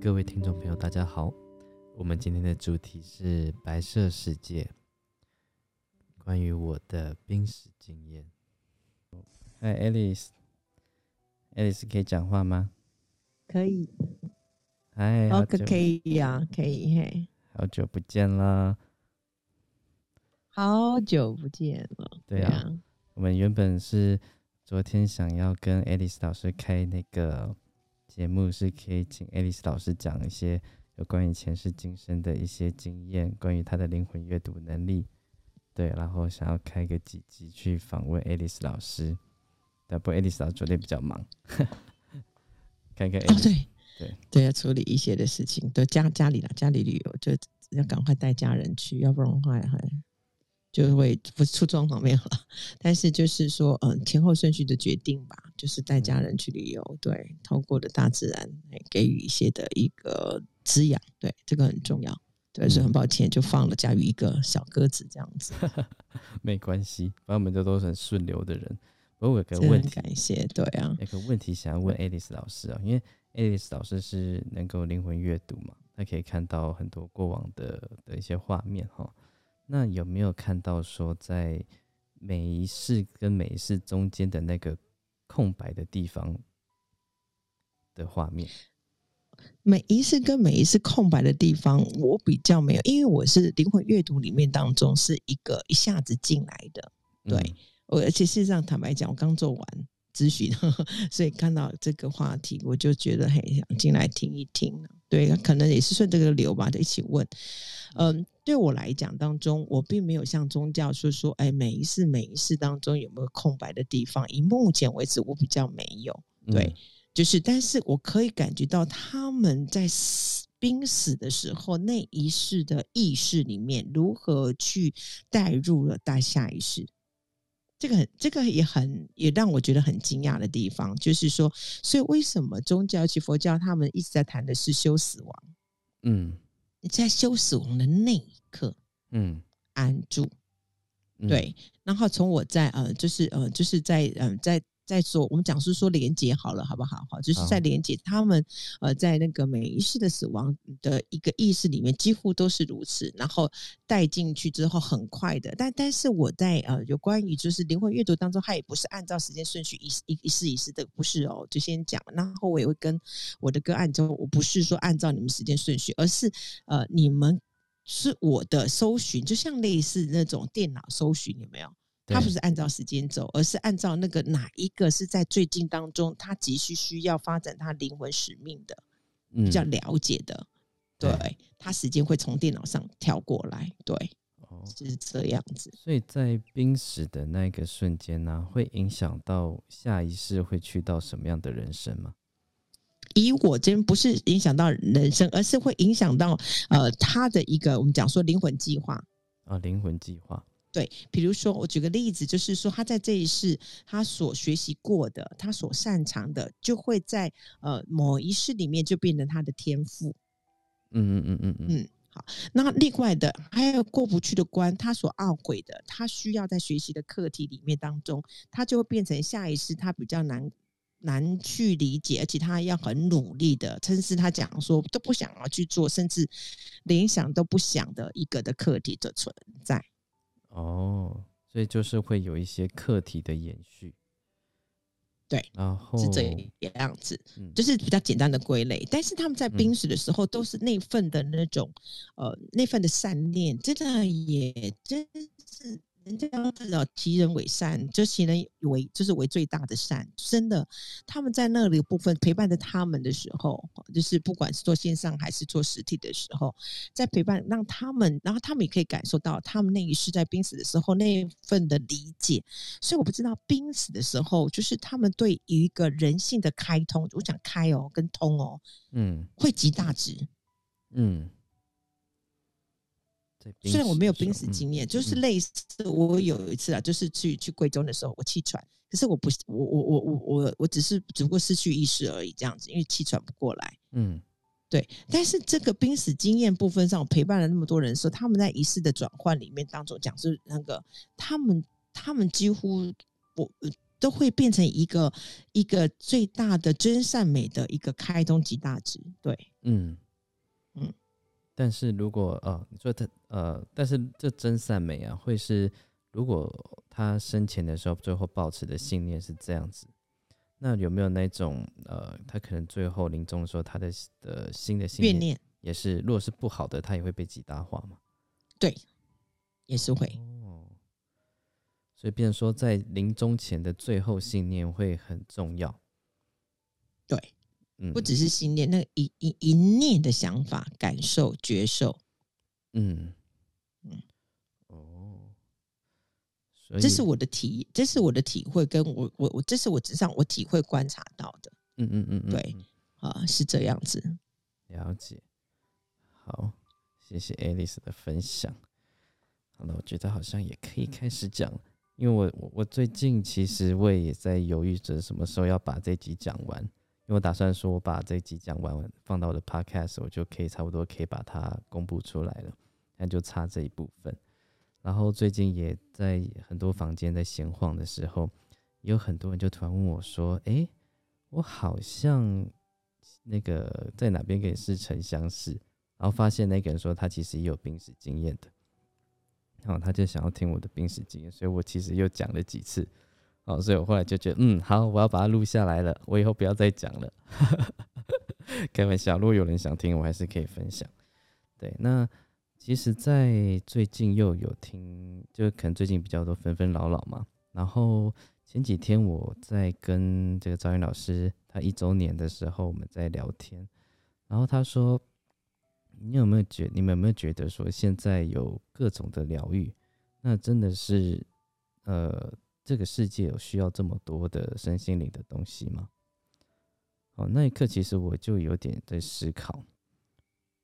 各位听众朋友，大家好。我们今天的主题是白色世界，关于我的濒死经验。嗨，Alice，Alice 可以讲话吗？可以。嗨，好可可以呀，可以嘿。好久不见啦！好久不见了。对啊，我们原本是昨天想要跟 Alice 老师开那个节目，是可以请 Alice 老师讲一些。有关于前世今生的一些经验，关于他的灵魂阅读能力，对，然后想要开个几集去访问 Alice 老师，但不，Alice 老师昨天比较忙，看看哦，对。对。对，要处理一些的事情，对家家里了，家里旅游就要赶快带家人去，要不然的话还就会不出状况没有了。但是就是说，嗯，前后顺序的决定吧，就是带家人去旅游，对，透过的大自然给予一些的一个。滋养，对这个很重要。对，所以很抱歉，就放了佳宇一个小鸽子这样子。没关系，反正我们这都是很顺流的人。不过有个问题，感谢，对啊，有个问题想要问 Alice 老师啊，因为 Alice 老师是能够灵魂阅读嘛，他可以看到很多过往的的一些画面哈。那有没有看到说，在每一世跟每一世中间的那个空白的地方的画面？每一次跟每一次空白的地方，我比较没有，因为我是灵魂阅读里面当中是一个一下子进来的，对，我而且事实上坦白讲，我刚做完咨询，所以看到这个话题，我就觉得很想进来听一听对，可能也是顺这个流吧，就一起问。嗯，对我来讲当中，我并没有像宗教说说，哎，每一次每一次当中有没有空白的地方？以目前为止，我比较没有，对。就是，但是我可以感觉到他们在死濒死的时候，那一世的意识里面如何去带入了大下一世。这个很，这个也很，也让我觉得很惊讶的地方，就是说，所以为什么宗教及佛教他们一直在谈的是修死亡？嗯，在修死亡的那一刻，嗯，安住，对。然后从我在呃，就是呃，就是在嗯，在。在说，我们讲是说连接好了，好不好？好，就是在连接他们，呃，在那个每一世的死亡的一个意识里面，几乎都是如此。然后带进去之后，很快的。但但是我在呃有关于就是灵魂阅读当中，它也不是按照时间顺序一一一世一世的，不是哦。就先讲，然后我也会跟我的个案中，我不是说按照你们时间顺序，而是呃你们是我的搜寻，就像类似那种电脑搜寻，有没有？他不是按照时间走，而是按照那个哪一个是在最近当中，他急需需要发展他灵魂使命的，比较了解的，对他时间会从电脑上跳过来，对，是这样子。所以在濒死的那个瞬间呢，会影响到下一世会去到什么样的人生吗？以我这边不是影响到人生，而是会影响到呃他的一个我们讲说灵魂计划啊，灵魂计划。对，比如说我举个例子，就是说他在这一世他所学习过的，他所擅长的，就会在呃某一世里面就变成他的天赋。嗯嗯嗯嗯嗯。好，那另外的还有过不去的关，他所懊悔的，他需要在学习的课题里面当中，他就会变成下一世他比较难难去理解，而且他要很努力的，甚至他讲说都不想要去做，甚至连想都不想的一个的课题的存在。哦，所以就是会有一些课题的延续，对，然后是这样子，就是比较简单的归类。但是他们在濒死的时候，都是那份的那种，呃，那份的善念，真的也真是。人家知道其人为善，就其人为就是为最大的善。真的，他们在那里部分陪伴着他们的时候，就是不管是做线上还是做实体的时候，在陪伴让他们，然后他们也可以感受到他们那一世在濒死的时候那一份的理解。所以我不知道濒死的时候，就是他们对于一个人性的开通，我讲开哦跟通哦，嗯，会极大值，嗯。虽然我没有濒死经验，就是类似我有一次啊，就是去去贵州的时候，我气喘，可是我不，我我我我我我只是只不过失去意识而已，这样子，因为气喘不过来。嗯，对。但是这个濒死经验部分上，我陪伴了那么多人的时候，他们在仪式的转换里面当中讲是那个，他们他们几乎我都会变成一个一个最大的真善美的一个开通极大值。对，嗯嗯。但是如果呃，你说他呃，但是这真善美啊，会是如果他生前的时候最后保持的信念是这样子，那有没有那种呃，他可能最后临终的时候，他的的新的信念也是，如果是不好的，他也会被极大化吗？对，也是会。哦，所以变成说，在临终前的最后信念会很重要。对。不只是心念，那一一一念的想法、感受、觉受，嗯。嗯，哦，这是我的体，这是我的体会，跟我我我，这是我纸上我体会观察到的，嗯嗯嗯，对，啊，是这样子，了解。好，谢谢 Alice 的分享。好了，我觉得好像也可以开始讲，因为我我我最近其实我也在犹豫着什么时候要把这集讲完。我打算说，我把这集讲完，放到我的 podcast，我就可以差不多可以把它公布出来了。那就差这一部分。然后最近也在很多房间在闲晃的时候，有很多人就突然问我说：“哎，我好像那个在哪边跟你似曾相识？”然后发现那个人说他其实也有濒死经验的，然后他就想要听我的濒死经验，所以我其实又讲了几次。哦，所以我后来就觉得，嗯，好，我要把它录下来了。我以后不要再讲了，开玩笑。如果有人想听，我还是可以分享。对，那其实，在最近又有听，就可能最近比较多纷纷扰扰嘛。然后前几天我在跟这个赵云老师他一周年的时候，我们在聊天，然后他说：“你有没有觉？你们有没有觉得说，现在有各种的疗愈？那真的是，呃。”这个世界有需要这么多的身心灵的东西吗？哦，那一刻其实我就有点在思考，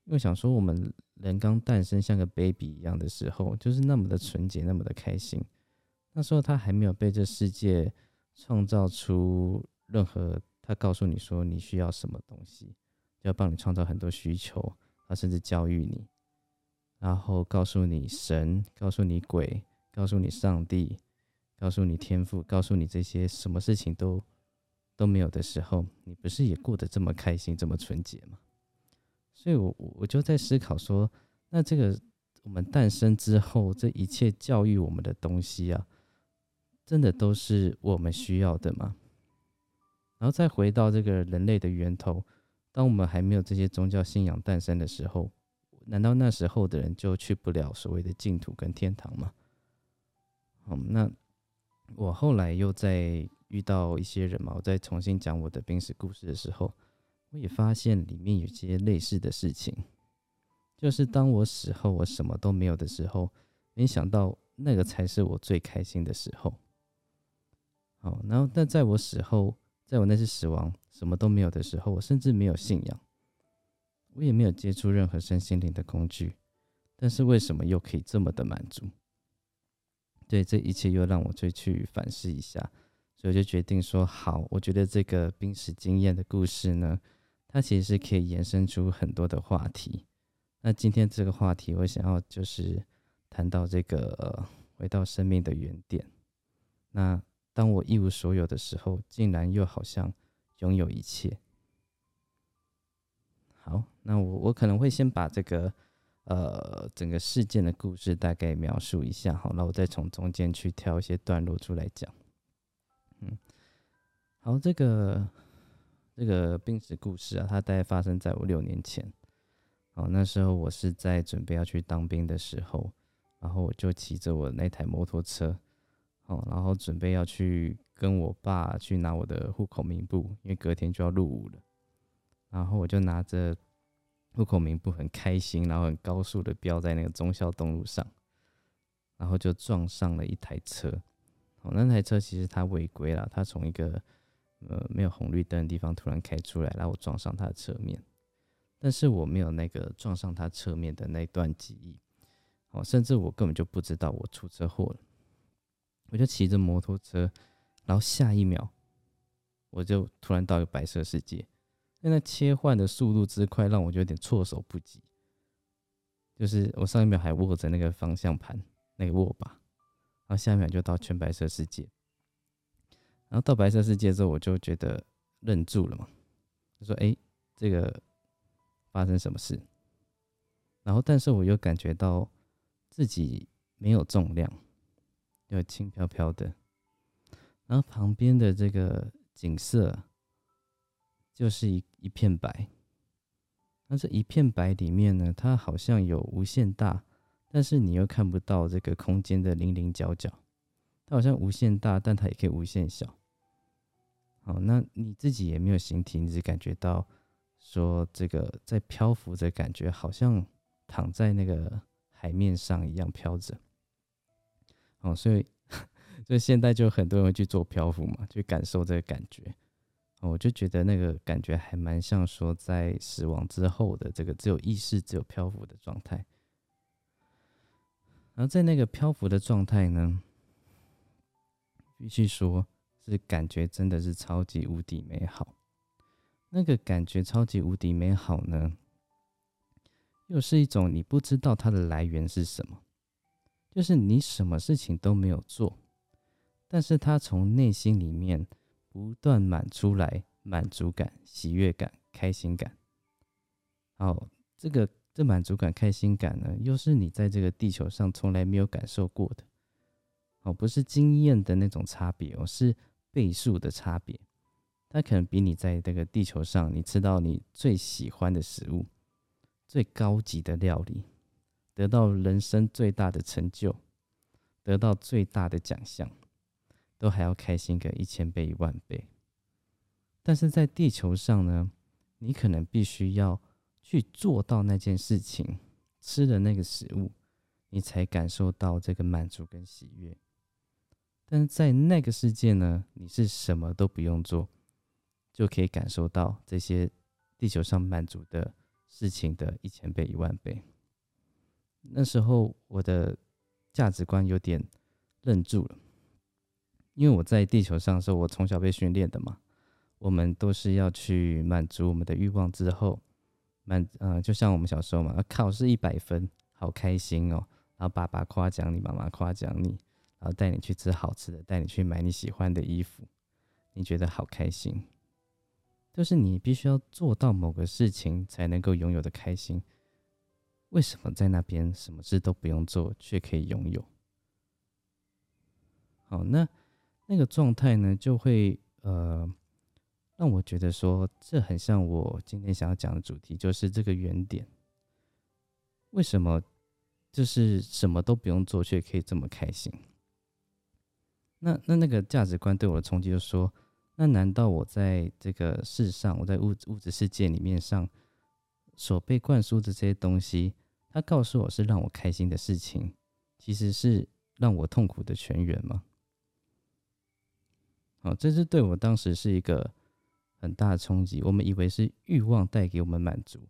因为想说我们人刚诞生像个 baby 一样的时候，就是那么的纯洁，那么的开心。那时候他还没有被这世界创造出任何，他告诉你说你需要什么东西，要帮你创造很多需求，他甚至教育你，然后告诉你神，告诉你鬼，告诉你上帝。告诉你天赋，告诉你这些什么事情都都没有的时候，你不是也过得这么开心、这么纯洁吗？所以，我我就在思考说，那这个我们诞生之后，这一切教育我们的东西啊，真的都是我们需要的吗？然后再回到这个人类的源头，当我们还没有这些宗教信仰诞生的时候，难道那时候的人就去不了所谓的净土跟天堂吗？嗯，那。我后来又在遇到一些人嘛，我再重新讲我的濒死故事的时候，我也发现里面有些类似的事情，就是当我死后我什么都没有的时候，没想到那个才是我最开心的时候。好，然后但在我死后，在我那次死亡什么都没有的时候，我甚至没有信仰，我也没有接触任何身心灵的工具，但是为什么又可以这么的满足？对这一切又让我再去反思一下，所以就决定说好，我觉得这个濒死经验的故事呢，它其实是可以延伸出很多的话题。那今天这个话题，我想要就是谈到这个回到生命的原点。那当我一无所有的时候，竟然又好像拥有一切。好，那我我可能会先把这个。呃，整个事件的故事大概描述一下，好，那我再从中间去挑一些段落出来讲。嗯，好，这个这个病史故事啊，它大概发生在我六年前。哦，那时候我是在准备要去当兵的时候，然后我就骑着我那台摩托车，哦，然后准备要去跟我爸去拿我的户口名簿，因为隔天就要入伍了。然后我就拿着。户口名簿很开心，然后很高速的飙在那个忠孝东路上，然后就撞上了一台车。哦，那台车其实他违规了，他从一个呃没有红绿灯的地方突然开出来，然后我撞上他的侧面。但是我没有那个撞上他侧面的那段记忆，哦，甚至我根本就不知道我出车祸了。我就骑着摩托车，然后下一秒我就突然到一个白色世界。那切换的速度之快，让我就有点措手不及。就是我上一秒还握着那个方向盘，那个握把，然后下一秒就到全白色世界。然后到白色世界之后，我就觉得愣住了嘛，就说：“哎，这个发生什么事？”然后，但是我又感觉到自己没有重量，又轻飘飘的。然后旁边的这个景色就是一一片白。那这一片白里面呢，它好像有无限大，但是你又看不到这个空间的零零角角。它好像无限大，但它也可以无限小。好，那你自己也没有形体，你只感觉到说这个在漂浮的感觉，好像躺在那个海面上一样飘着。哦，所以，所以现在就很多人去做漂浮嘛，去感受这个感觉。我就觉得那个感觉还蛮像说在死亡之后的这个只有意识、只有漂浮的状态。然后在那个漂浮的状态呢，必须说是感觉真的是超级无敌美好。那个感觉超级无敌美好呢，又是一种你不知道它的来源是什么，就是你什么事情都没有做，但是它从内心里面。不断满出来，满足感、喜悦感、开心感。好，这个这满足感、开心感呢，又是你在这个地球上从来没有感受过的。哦，不是经验的那种差别哦，是倍数的差别。它可能比你在这个地球上，你吃到你最喜欢的食物、最高级的料理，得到人生最大的成就，得到最大的奖项。都还要开心个一千倍、一万倍，但是在地球上呢，你可能必须要去做到那件事情，吃的那个食物，你才感受到这个满足跟喜悦。但是在那个世界呢，你是什么都不用做，就可以感受到这些地球上满足的事情的一千倍、一万倍。那时候我的价值观有点愣住了。因为我在地球上的时候，我从小被训练的嘛，我们都是要去满足我们的欲望之后，满呃，就像我们小时候嘛，考试一百分，好开心哦，然后爸爸夸奖你，妈妈夸奖你，然后带你去吃好吃的，带你去买你喜欢的衣服，你觉得好开心，就是你必须要做到某个事情才能够拥有的开心。为什么在那边什么事都不用做，却可以拥有？好，那。那个状态呢，就会呃，让我觉得说，这很像我今天想要讲的主题，就是这个原点。为什么就是什么都不用做，却可以这么开心？那那那个价值观对我的冲击，就说，那难道我在这个世上，我在物物质世界里面上所被灌输的这些东西，它告诉我是让我开心的事情，其实是让我痛苦的泉源吗？哦，这是对我当时是一个很大的冲击。我们以为是欲望带给我们满足，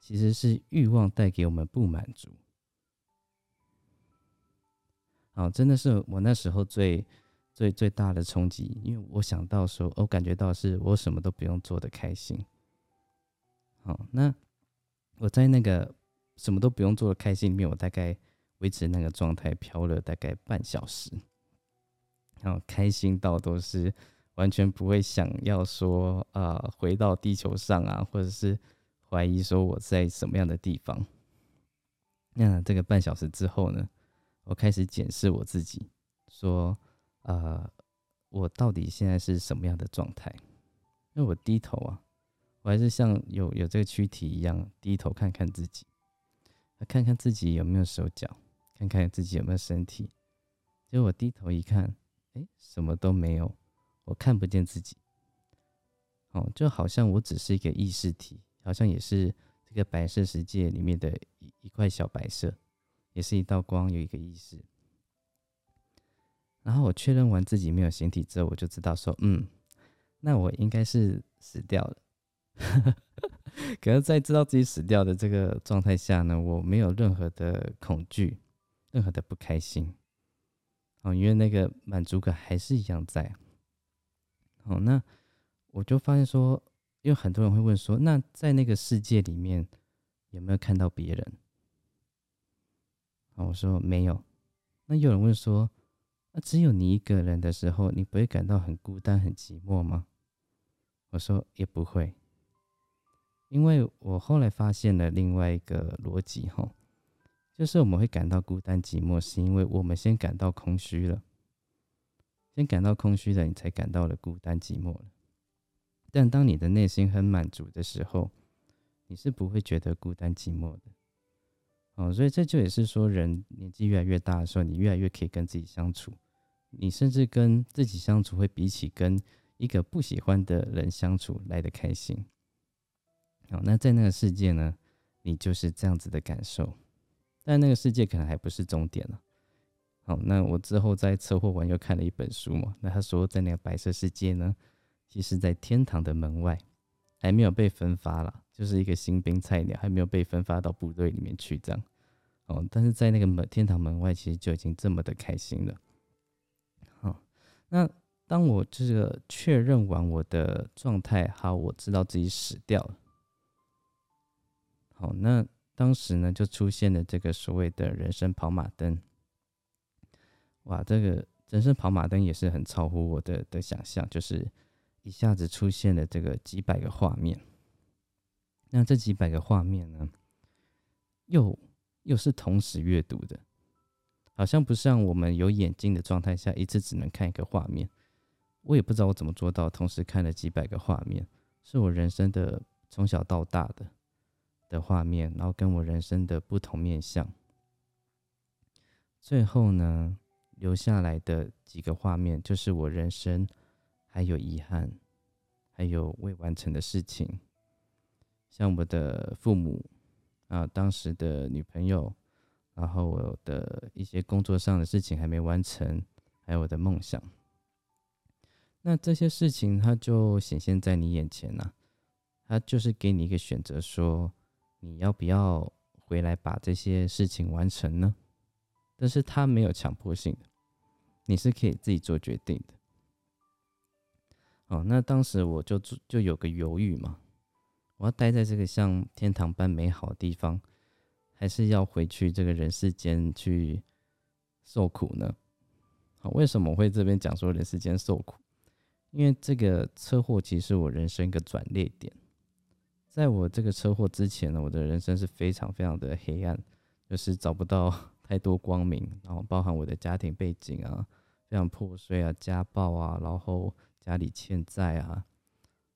其实是欲望带给我们不满足。好，真的是我那时候最最最大的冲击，因为我想到说，我感觉到是我什么都不用做的开心。好，那我在那个什么都不用做的开心里面，我大概维持那个状态飘了大概半小时。然后开心到都是完全不会想要说啊回到地球上啊，或者是怀疑说我在什么样的地方。那这个半小时之后呢，我开始检视我自己，说呃我到底现在是什么样的状态？因为我低头啊，我还是像有有这个躯体一样低头看看自己，看看自己有没有手脚，看看自己有没有身体。结果我低头一看。哎，什么都没有，我看不见自己。哦，就好像我只是一个意识体，好像也是这个白色世界里面的一一块小白色，也是一道光，有一个意识。然后我确认完自己没有形体之后，我就知道说，嗯，那我应该是死掉了。可是，在知道自己死掉的这个状态下呢，我没有任何的恐惧，任何的不开心。哦，因为那个满足感还是一样在。哦，那我就发现说，因为很多人会问说，那在那个世界里面有没有看到别人？啊，我说没有。那有人问说，那只有你一个人的时候，你不会感到很孤单、很寂寞吗？我说也不会，因为我后来发现了另外一个逻辑哈，就是我们会感到孤单寂寞，是因为我们先感到空虚了，先感到空虚了，你才感到了孤单寂寞了。但当你的内心很满足的时候，你是不会觉得孤单寂寞的。哦，所以这就也是说，人年纪越来越大的时候，你越来越可以跟自己相处，你甚至跟自己相处会比起跟一个不喜欢的人相处来的开心。好，那在那个世界呢，你就是这样子的感受，但那个世界可能还不是终点了。好，那我之后在车祸完又看了一本书嘛，那他说在那个白色世界呢，其实在天堂的门外还没有被分发了，就是一个新兵菜鸟，还没有被分发到部队里面去这样。哦，但是在那个门天堂门外，其实就已经这么的开心了。好，那当我这个确认完我的状态，好，我知道自己死掉了。好，那当时呢，就出现了这个所谓的人生跑马灯。哇，这个人生跑马灯也是很超乎我的的想象，就是一下子出现了这个几百个画面。那这几百个画面呢，又。又是同时阅读的，好像不像我们有眼睛的状态下，一次只能看一个画面。我也不知道我怎么做到同时看了几百个画面，是我人生的从小到大的的画面，然后跟我人生的不同面相。最后呢，留下来的几个画面，就是我人生还有遗憾，还有未完成的事情，像我的父母。啊，当时的女朋友，然后我的一些工作上的事情还没完成，还有我的梦想。那这些事情，它就显现在你眼前呐，它就是给你一个选择，说你要不要回来把这些事情完成呢？但是他没有强迫性的，你是可以自己做决定的。哦，那当时我就就有个犹豫嘛。我要待在这个像天堂般美好的地方，还是要回去这个人世间去受苦呢？好，为什么我会这边讲说人世间受苦？因为这个车祸其实是我人生一个转捩点。在我这个车祸之前呢，我的人生是非常非常的黑暗，就是找不到 太多光明，然后包含我的家庭背景啊，非常破碎啊，家暴啊，然后家里欠债啊。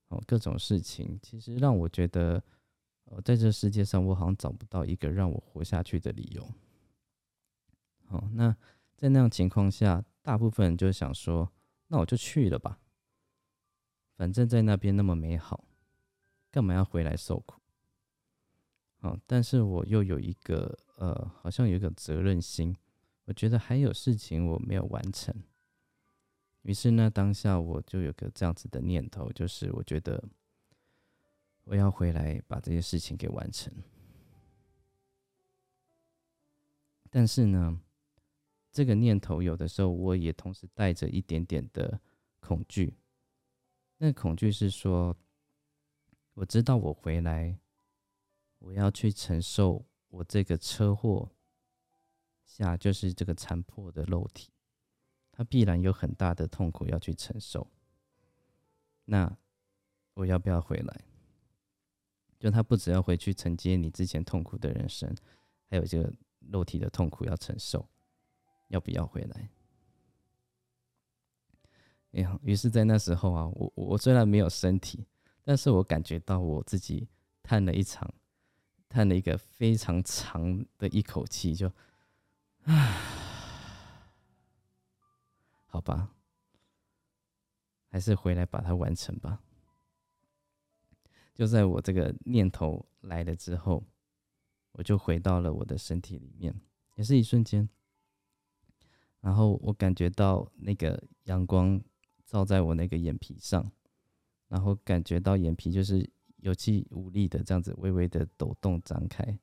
哦各种事情其实让我觉得，在这世界上，我好像找不到一个让我活下去的理由。好，那在那样情况下，大部分人就想说，那我就去了吧，反正在那边那么美好，干嘛要回来受苦？好，但是我又有一个，呃，好像有一个责任心，我觉得还有事情我没有完成。于是呢，当下我就有个这样子的念头，就是我觉得我要回来把这些事情给完成。但是呢，这个念头有的时候我也同时带着一点点的恐惧。那恐惧是说，我知道我回来，我要去承受我这个车祸下就是这个残破的肉体。他必然有很大的痛苦要去承受，那我要不要回来？就他不只要回去承接你之前痛苦的人生，还有这个肉体的痛苦要承受，要不要回来？哎呀，于是，在那时候啊，我我虽然没有身体，但是我感觉到我自己叹了一场，叹了一个非常长的一口气，就唉。好吧，还是回来把它完成吧。就在我这个念头来了之后，我就回到了我的身体里面，也是一瞬间。然后我感觉到那个阳光照在我那个眼皮上，然后感觉到眼皮就是有气无力的这样子微微的抖动张开，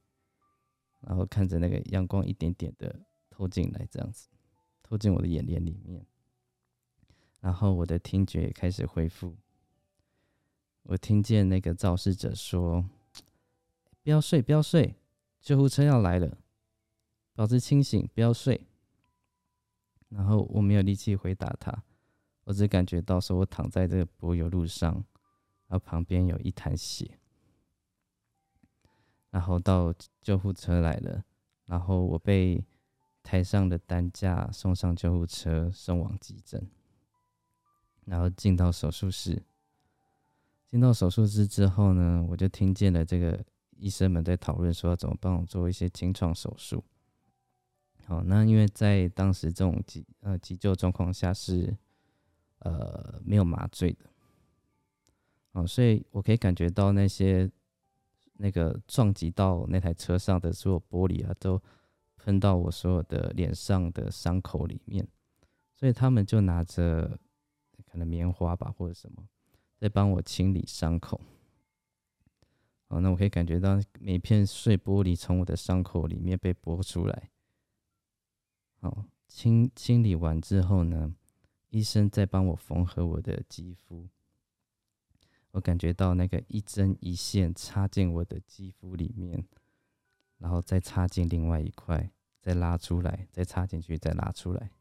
然后看着那个阳光一点点的透进来，这样子透进我的眼帘里面。然后我的听觉也开始恢复，我听见那个肇事者说：“不要睡，不要睡，救护车要来了，保持清醒，不要睡。”然后我没有力气回答他，我只感觉到说我躺在这个柏油路上，然后旁边有一滩血，然后到救护车来了，然后我被台上的担架送上救护车，送往急诊，然后进到手术室。进到手术室之后呢，我就听见了这个医生们在讨论说要怎么帮我做一些清创手术。好，那因为在当时这种急呃急救状况下是呃没有麻醉的，哦，所以我可以感觉到那些那个撞击到那台车上的所有玻璃啊，都喷到我所有的脸上的伤口里面，所以他们就拿着可能棉花吧或者什么。在帮我清理伤口，好，那我可以感觉到每片碎玻璃从我的伤口里面被剥出来。好，清清理完之后呢，医生在帮我缝合我的肌肤。我感觉到那个一针一线插进我的肌肤里面，然后再插进另外一块，再拉出来，再插进去，再拉出来。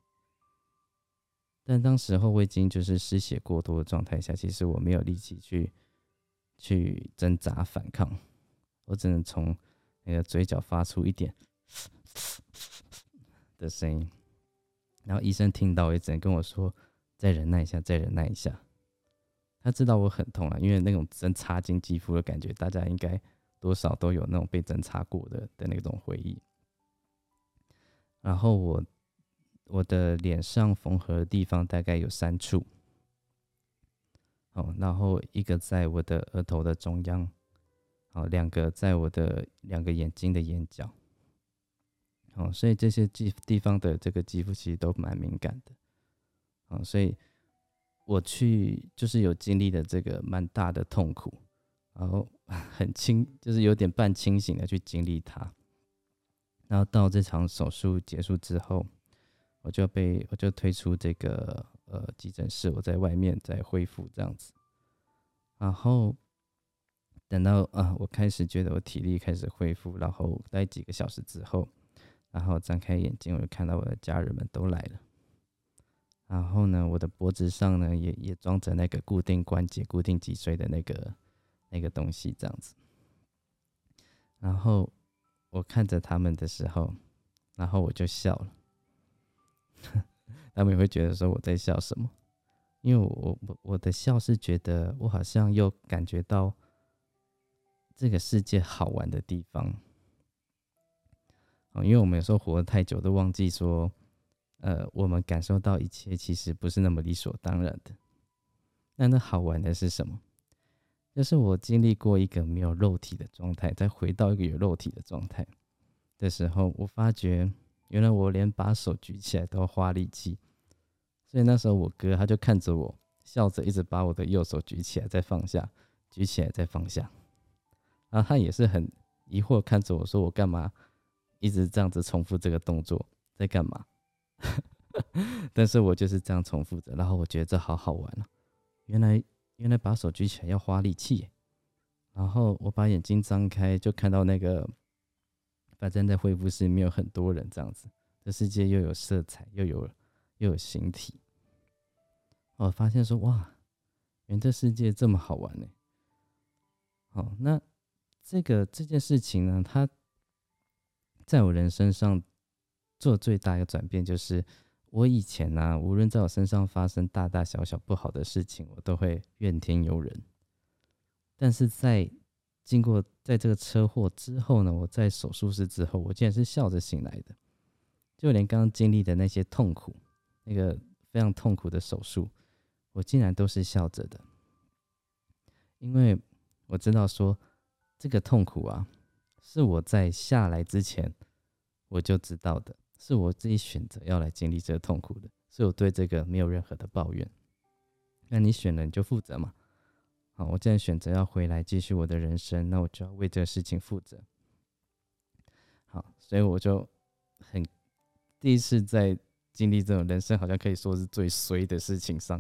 但当时候我已经就是失血过多的状态下，其实我没有力气去去挣扎反抗，我只能从那个嘴角发出一点 的声音。然后医生听到也只能跟我说：“再忍耐一下，再忍耐一下。”他知道我很痛了，因为那种针插进肌肤的感觉，大家应该多少都有那种被针插过的的那种回忆。然后我。我的脸上缝合的地方大概有三处，哦，然后一个在我的额头的中央，哦，两个在我的两个眼睛的眼角，哦，所以这些地地方的这个肌肤其实都蛮敏感的，哦，所以我去就是有经历了这个蛮大的痛苦，然后 很清，就是有点半清醒的去经历它，然后到这场手术结束之后。我就被我就推出这个呃急诊室，我在外面在恢复这样子，然后等到啊我开始觉得我体力开始恢复，然后待几个小时之后，然后张开眼睛，我就看到我的家人们都来了，然后呢，我的脖子上呢也也装着那个固定关节、固定脊椎的那个那个东西这样子，然后我看着他们的时候，然后我就笑了。他们也会觉得说我在笑什么，因为我我我的笑是觉得我好像又感觉到这个世界好玩的地方啊，因为我们有时候活得太久都忘记说，呃，我们感受到一切其实不是那么理所当然的。那那好玩的是什么？就是我经历过一个没有肉体的状态，再回到一个有肉体的状态的时候，我发觉。原来我连把手举起来都要花力气，所以那时候我哥他就看着我，笑着一直把我的右手举起来再放下，举起来再放下，然后他也是很疑惑看着我说：“我干嘛一直这样子重复这个动作，在干嘛？” 但是我就是这样重复着，然后我觉得这好好玩啊！原来原来把手举起来要花力气，然后我把眼睛张开就看到那个。反正在恢复室里面有很多人，这样子，这世界又有色彩，又有又有形体。我发现说，哇，原来这世界这么好玩呢。好，那这个这件事情呢，它在我人生上做最大一个转变，就是我以前呢，无论在我身上发生大大小小不好的事情，我都会怨天尤人，但是在经过在这个车祸之后呢，我在手术室之后，我竟然是笑着醒来的，就连刚刚经历的那些痛苦，那个非常痛苦的手术，我竟然都是笑着的，因为我知道说这个痛苦啊，是我在下来之前我就知道的，是我自己选择要来经历这个痛苦的，所以我对这个没有任何的抱怨。那你选了你就负责嘛。好，我既然选择要回来继续我的人生，那我就要为这个事情负责。好，所以我就很第一次在经历这种人生好像可以说是最衰的事情上，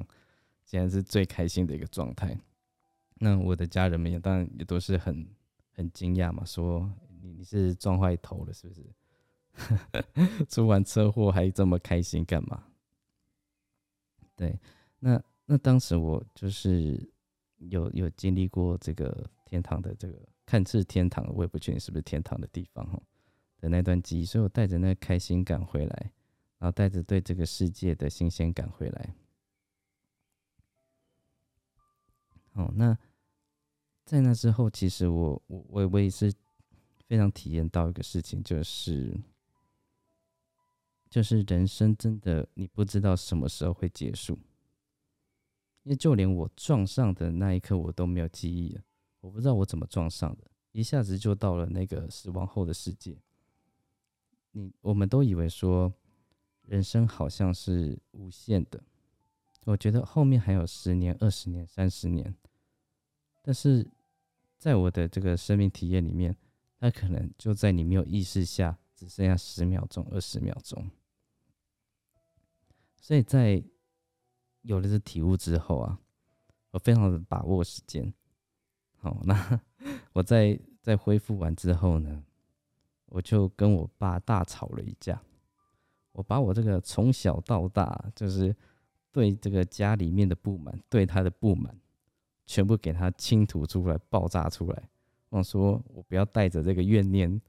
竟然是最开心的一个状态。那我的家人们也当然也都是很很惊讶嘛，说你你是撞坏头了是不是？出完车祸还这么开心干嘛？对，那那当时我就是有有经历过这个天堂的这个看似天堂，我也不确定是不是天堂的地方哈的那段记忆，所以我带着那开心感回来，然后带着对这个世界的新鲜感回来。哦，那在那之后，其实我我我我也是非常体验到一个事情，就是就是人生真的你不知道什么时候会结束，因为就连我撞上的那一刻，我都没有记忆了，我不知道我怎么撞上的，一下子就到了那个死亡后的世界。你我们都以为说人生好像是无限的。我觉得后面还有十年、二十年、三十年，但是在我的这个生命体验里面，它可能就在你没有意识下，只剩下十秒钟、二十秒钟。所以在有了这体悟之后啊，我非常的把握时间。好，那 我在在恢复完之后呢，我就跟我爸大吵了一架。我把我这个从小到大就是。对这个家里面的不满，对他的不满，全部给他倾吐出来，爆炸出来。我说，我不要带着这个怨念，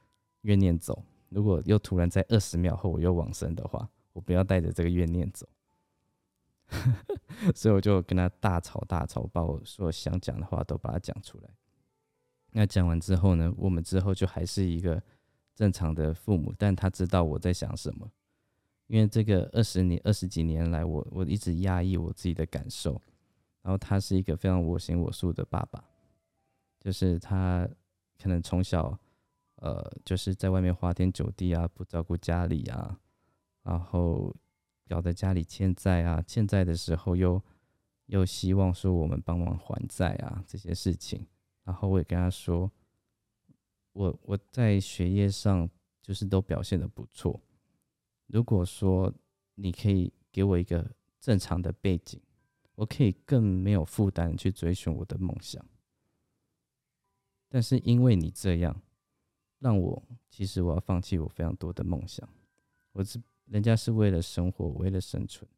怨念走。如果又突然在二十秒后我又往生的话，我不要带着这个怨念走。所以我就跟他大吵大吵，把我所想讲的话都把它讲出来。那讲完之后呢，我们之后就还是一个正常的父母，但他知道我在想什么。因为这个二十年、二十几年来，我我一直压抑我自己的感受，然后他是一个非常我行我素的爸爸，就是他可能从小，呃，就是在外面花天酒地啊，不照顾家里啊，然后搞得家里欠债啊，欠债的时候又又希望说我们帮忙还债啊这些事情，然后我也跟他说，我我在学业上就是都表现的不错。如果说你可以给我一个正常的背景，我可以更没有负担去追寻我的梦想。但是因为你这样，让我其实我要放弃我非常多的梦想。我是人家是为了生活，为了生存，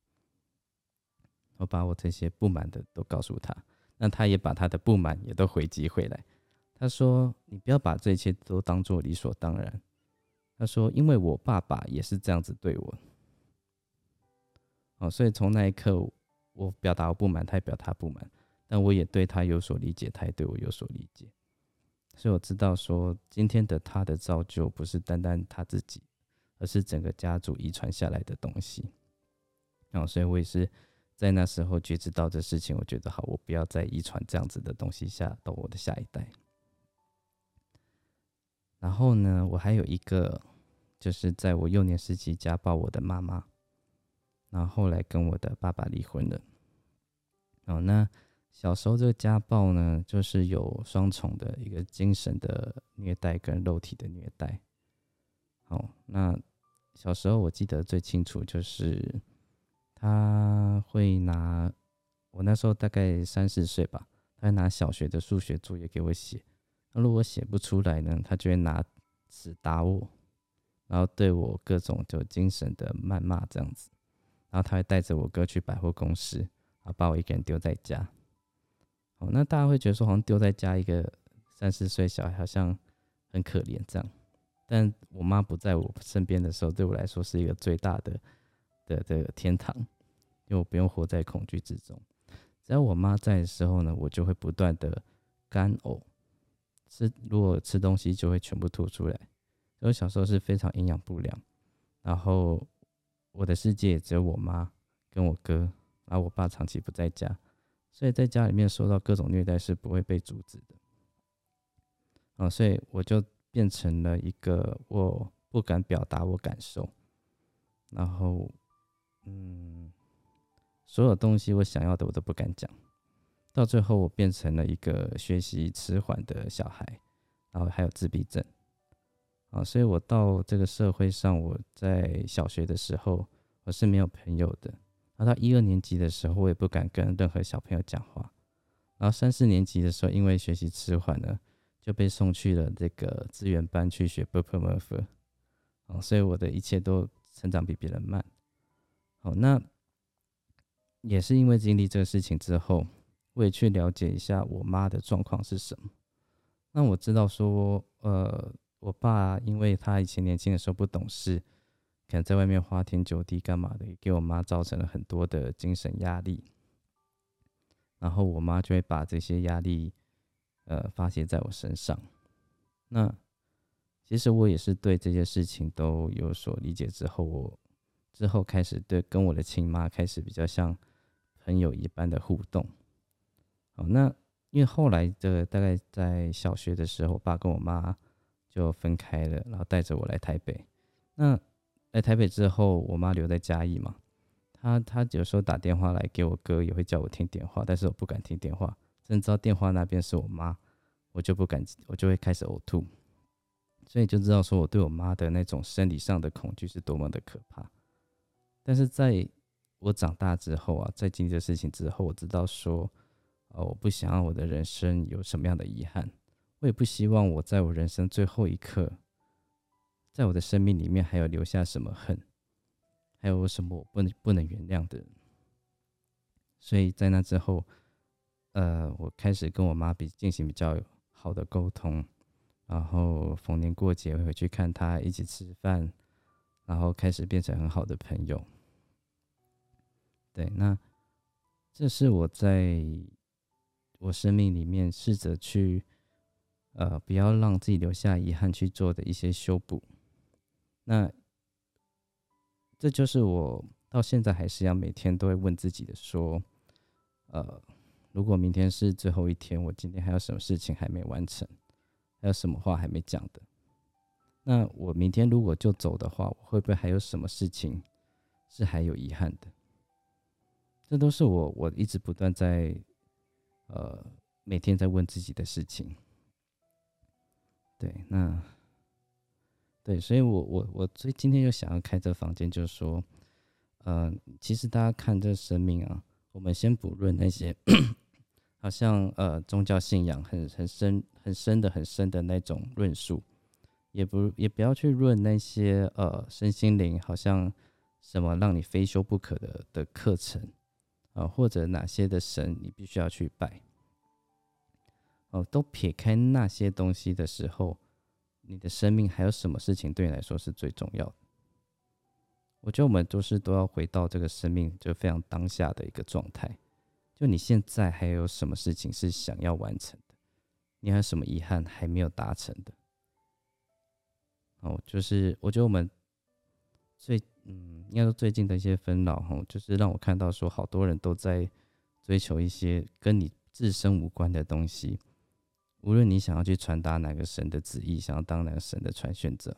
我把我这些不满的都告诉他，那他也把他的不满也都回击回来。他说：“你不要把这一切都当做理所当然。”他说：“因为我爸爸也是这样子对我，哦，所以从那一刻，我表达我不满，他也表达不满，但我也对他有所理解，他也对我有所理解，所以我知道说，今天的他的造就不是单单他自己，而是整个家族遗传下来的东西。然哦，所以我也是在那时候觉知到这事情，我觉得好，我不要再遗传这样子的东西下到我的下一代。然后呢，我还有一个。”就是在我幼年时期家暴我的妈妈，然后后来跟我的爸爸离婚了。哦，那小时候这个家暴呢，就是有双重的一个精神的虐待跟肉体的虐待。好，那小时候我记得最清楚就是他会拿我那时候大概三四岁吧，他会拿小学的数学作业给我写，那如果写不出来呢，他就会拿纸打我。然后对我各种就精神的谩骂这样子，然后他会带着我哥去百货公司，啊把我一个人丢在家。哦，那大家会觉得说，好像丢在家一个三四岁小孩好像很可怜这样。但我妈不在我身边的时候，对我来说是一个最大的的这个天堂，因为我不用活在恐惧之中。只要我妈在的时候呢，我就会不断的干呕，吃如果吃东西就会全部吐出来。我小时候是非常营养不良，然后我的世界只有我妈跟我哥，然后我爸长期不在家，所以在家里面受到各种虐待是不会被阻止的。啊，所以我就变成了一个我不敢表达我感受，然后嗯，所有东西我想要的我都不敢讲，到最后我变成了一个学习迟缓的小孩，然后还有自闭症。啊，所以我到这个社会上，我在小学的时候我是没有朋友的。然后到一二年级的时候，我也不敢跟任何小朋友讲话。然后三四年级的时候，因为学习迟缓呢，就被送去了这个资源班去学 b u r p l e m u r p h 啊，所以我的一切都成长比别人慢。好，那也是因为经历这个事情之后，我也去了解一下我妈的状况是什么。那我知道说，呃，我爸因为他以前年轻的时候不懂事，可能在外面花天酒地干嘛的，给我妈造成了很多的精神压力。然后我妈就会把这些压力，呃，发泄在我身上。那其实我也是对这些事情都有所理解之后，我之后开始对跟我的亲妈开始比较像朋友一般的互动。好，那因为后来的大概在小学的时候，我爸跟我妈就分开了，然后带着我来台北。那来台北之后，我妈留在嘉义嘛，她她有时候打电话来给我哥，也会叫我听电话，但是我不敢听电话，真知道电话那边是我妈，我就不敢，我就会开始呕吐。所以就知道说我对我妈的那种生理上的恐惧是多么的可怕。但是在我长大之后啊，在经历这事情之后，我知道说，呃，我不想要我的人生有什么样的遗憾，我也不希望我在我人生最后一刻，在我的生命里面还有留下什么恨，还有什么我不能不能原谅的。所以在那之后，呃，我开始跟我妈比进行比较好的沟通。然后逢年过节会回去看她，一起吃饭，然后开始变成很好的朋友。对，那这是我在我生命里面试着去，呃，不要让自己留下遗憾去做的一些修补。那这就是我到现在还是要每天都会问自己的：说，呃，如果明天是最后一天，我今天还有什么事情还没完成？还有什么话还没讲的？那我明天如果就走的话，我会不会还有什么事情是还有遗憾的？这都是我我一直不断在呃每天在问自己的事情。对，那对，所以我我我所以今天就想要开这房间，就是说，呃，其实大家看这生命啊，我们先不论那些。好像呃，宗教信仰很很深很深的很深的那种论述，也不也不要去论那些呃身心灵好像什么让你非修不可的的课程啊，或者哪些的神你必须要去拜哦，都撇开那些东西的时候，你的生命还有什么事情对你来说是最重要的？我觉得我们都是都要回到这个生命就非常当下的一个状态。就你现在还有什么事情是想要完成的？你还有什么遗憾还没有达成的？哦，就是我觉得我们最嗯，应该说最近的一些纷扰哈，就是让我看到说，好多人都在追求一些跟你自身无关的东西。无论你想要去传达哪个神的旨意，想要当哪个神的传宣者，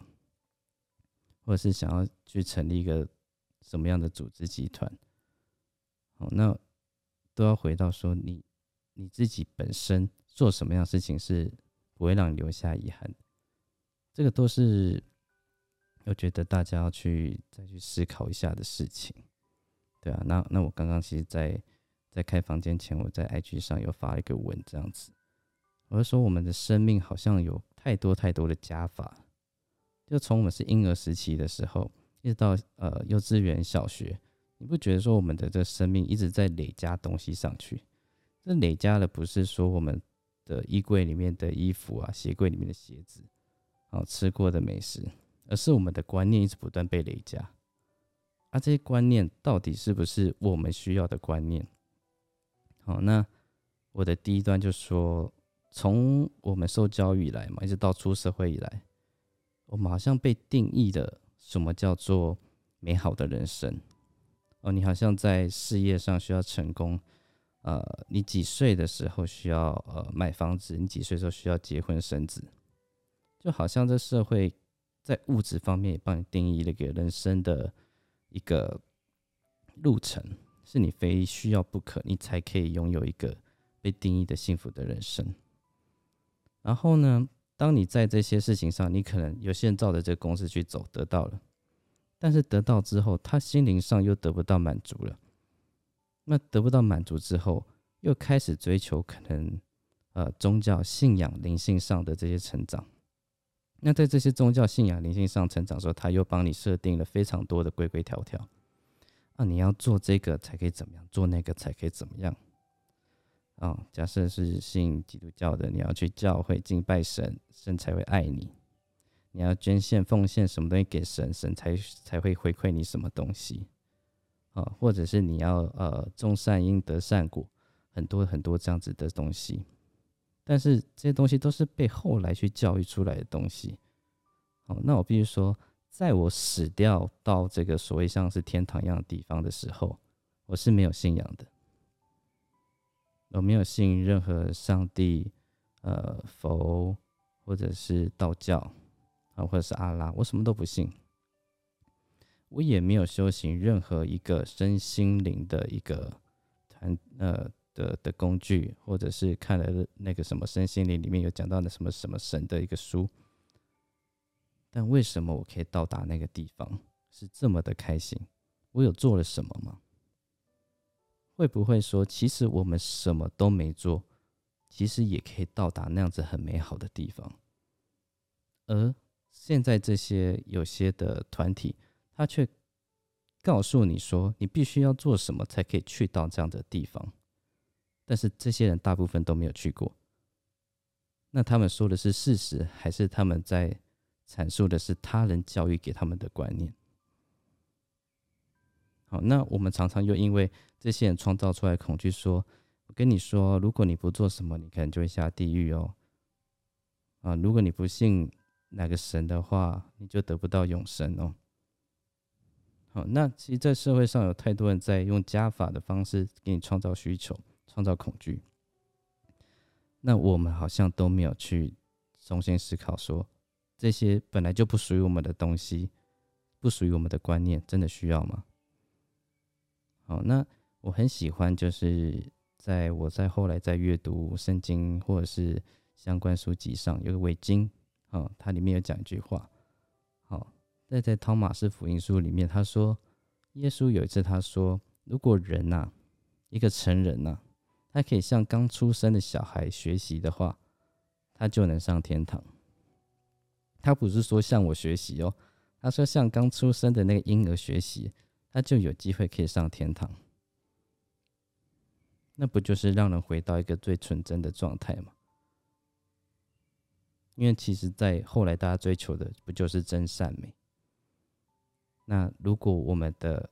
或者是想要去成立一个什么样的组织集团，好，那。都要回到说你你自己本身做什么样的事情是不会让你留下遗憾，这个都是我觉得大家要去再去思考一下的事情，对啊，那那我刚刚其实，在在开房间前，我在 IG 上有发一个文，这样子，我就说我们的生命好像有太多太多的加法，就从我们是婴儿时期的时候，一直到呃幼稚园、小学。你不觉得说我们的这生命一直在累加东西上去？这累加的不是说我们的衣柜里面的衣服啊、鞋柜里面的鞋子啊、吃过的美食，而是我们的观念一直不断被累加。啊，这些观念到底是不是我们需要的观念？好，那我的第一段就说，从我们受教育以来嘛，一直到出社会以来，我们好像被定义的什么叫做美好的人生。哦，你好像在事业上需要成功，呃，你几岁的时候需要呃买房子？你几岁时候需要结婚生子？就好像这社会在物质方面也帮你定义了一个人生的一个路程，是你非需要不可，你才可以拥有一个被定义的幸福的人生。然后呢，当你在这些事情上，你可能有些人照着这个公式去走，得到了。但是得到之后，他心灵上又得不到满足了。那得不到满足之后，又开始追求可能呃宗教信仰灵性上的这些成长。那在这些宗教信仰灵性上成长时候，他又帮你设定了非常多的规规条条。啊，你要做这个才可以怎么样，做那个才可以怎么样。啊，假设是信基督教的，你要去教会敬拜神，神才会爱你。你要捐献奉献什么东西给神，神才才会回馈你什么东西。啊，或者是你要呃种善因得善果，很多很多这样子的东西。但是这些东西都是被后来去教育出来的东西。好，那我必须说，在我死掉到这个所谓像是天堂一样的地方的时候，我是没有信仰的，我没有信任何上帝、呃佛或者是道教啊，或者是阿拉，我什么都不信。我也没有修行任何一个身心灵的一个团呃。的的工具，或者是看了那个什么身心灵里面有讲到的什么什么神的一个书，但为什么我可以到达那个地方是这么的开心？我有做了什么吗？会不会说，其实我们什么都没做，其实也可以到达那样子很美好的地方？而现在这些有些的团体，他却告诉你说，你必须要做什么才可以去到这样的地方？但是这些人大部分都没有去过，那他们说的是事实，还是他们在阐述的是他人教育给他们的观念？那我们常常又因为这些人创造出来恐惧，说：“我跟你说，如果你不做什么，你可能就会下地狱哦。”啊，如果你不信哪个神的话，你就得不到永生哦。好，那其实，在社会上有太多人在用加法的方式给你创造需求。创造恐惧，那我们好像都没有去重新思考，说这些本来就不属于我们的东西，不属于我们的观念，真的需要吗？好，那我很喜欢，就是在我在后来在阅读圣经或者是相关书籍上，有个伪经，哦，它里面有讲一句话，好，在在汤马斯福音书里面，他说，耶稣有一次他说，如果人呐，一个成人呐。他可以向刚出生的小孩学习的话，他就能上天堂。他不是说向我学习哦，他说向刚出生的那个婴儿学习，他就有机会可以上天堂。那不就是让人回到一个最纯真的状态吗？因为其实，在后来大家追求的不就是真善美？那如果我们的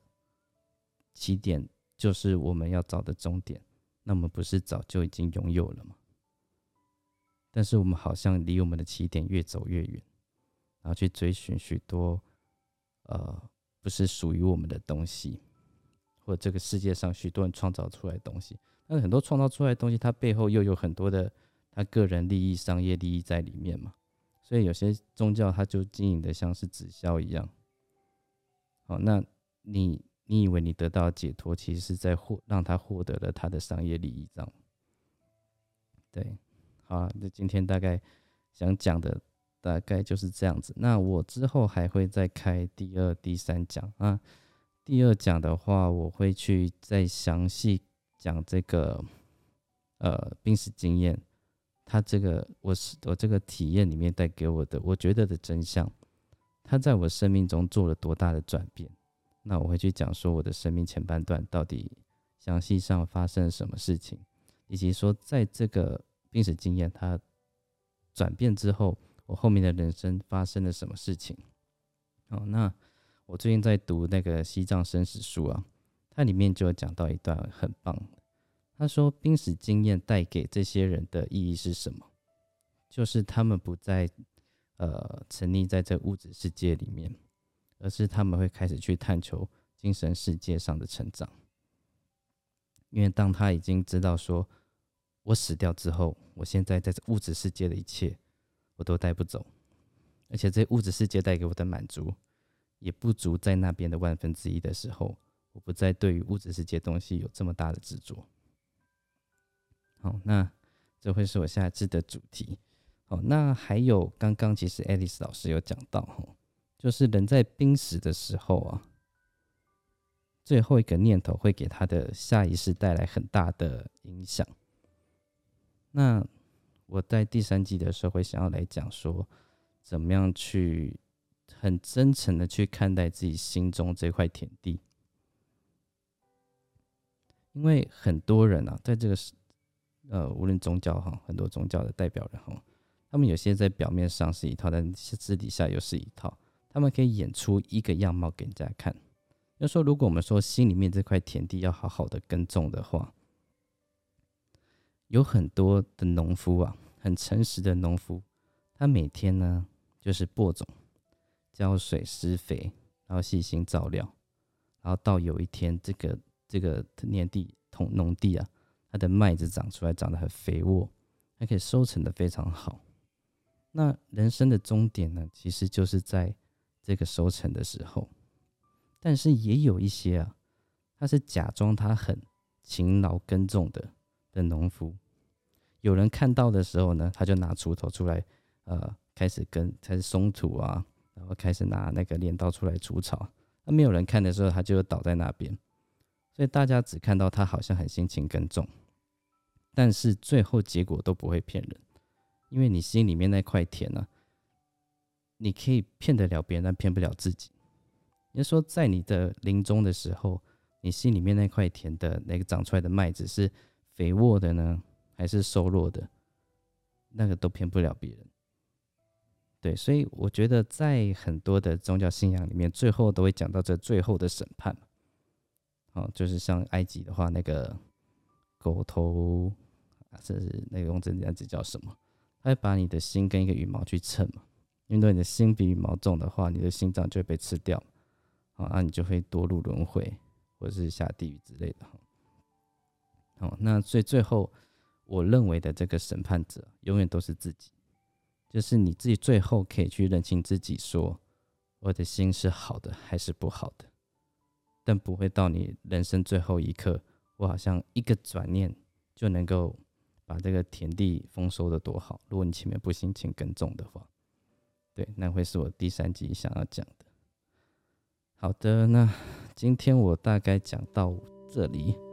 起点就是我们要找的终点？那我们不是早就已经拥有了吗？但是我们好像离我们的起点越走越远，然后去追寻许多呃不是属于我们的东西，或者这个世界上许多人创造出来的东西。但是很多创造出来的东西，它背后又有很多的他个人利益、商业利益在里面嘛。所以有些宗教它就经营的像是直销一样。好，那你。你以为你得到解脱，其实是在获让他获得了他的商业利益，这样。对，好，那今天大概想讲的大概就是这样子。那我之后还会再开第二、第三讲啊。第二讲的话，我会去再详细讲这个呃濒死经验，他这个我是我这个体验里面带给我的，我觉得的真相，他在我生命中做了多大的转变。那我会去讲说我的生命前半段到底详细上发生了什么事情，以及说在这个病史经验它转变之后，我后面的人生发生了什么事情。哦，那我最近在读那个西藏生死书啊，它里面就有讲到一段很棒，他说濒死经验带给这些人的意义是什么？就是他们不再呃沉溺在这物质世界里面。而是他们会开始去探求精神世界上的成长，因为当他已经知道说，我死掉之后，我现在在这物质世界的一切我都带不走，而且这物质世界带给我的满足也不足在那边的万分之一的时候，我不再对于物质世界东西有这么大的执着。好，那这会是我下一次的主题。好，那还有刚刚其实爱丽丝老师有讲到。就是人在濒死的时候啊，最后一个念头会给他的下意识带来很大的影响。那我在第三集的时候会想要来讲说，怎么样去很真诚的去看待自己心中这块田地。因为很多人啊，在这个是呃，无论宗教哈，很多宗教的代表人哈，他们有些在表面上是一套，但私底下又是一套。他们可以演出一个样貌给人家看。要说，如果我们说心里面这块田地要好好的耕种的话，有很多的农夫啊，很诚实的农夫，他每天呢就是播种、浇水、施肥，然后细心照料，然后到有一天，这个这个田地、同农地啊，它的麦子长出来，长得很肥沃，还可以收成的非常好。那人生的终点呢，其实就是在这个收成的时候。但是也有一些啊，他是假装他很勤劳耕种的的农夫。有人看到的时候呢，他就拿锄头出来，呃，开始跟开始松土啊，然后开始拿那个镰刀出来除草。那没有人看的时候，他就倒在那边。所以大家只看到他好像很辛勤耕种，但是最后结果都不会骗人，因为你心里面那块田呢，你可以骗得了别人，但骗不了自己。你说，在你的临终的时候，你心里面那块田的那个长出来的麦子是肥沃的呢，还是瘦弱的？那个都骗不了别人。对，所以我觉得在很多的宗教信仰里面，最后都会讲到这最后的审判。哦，就是像埃及的话，那个狗头啊，是那个用这样子叫什么？他会把你的心跟一个羽毛去称嘛，因为你的心比羽毛重的话，你的心脏就会被吃掉。啊，那你就会堕入轮回，或者是下地狱之类的。好，那最最后，我认为的这个审判者，永远都是自己，就是你自己最后可以去认清自己，说我的心是好的还是不好的，但不会到你人生最后一刻，我好像一个转念就能够把这个田地丰收的多好。如果你前面不辛勤耕种的话，对，那会是我第三集想要讲的。好的，那今天我大概讲到这里。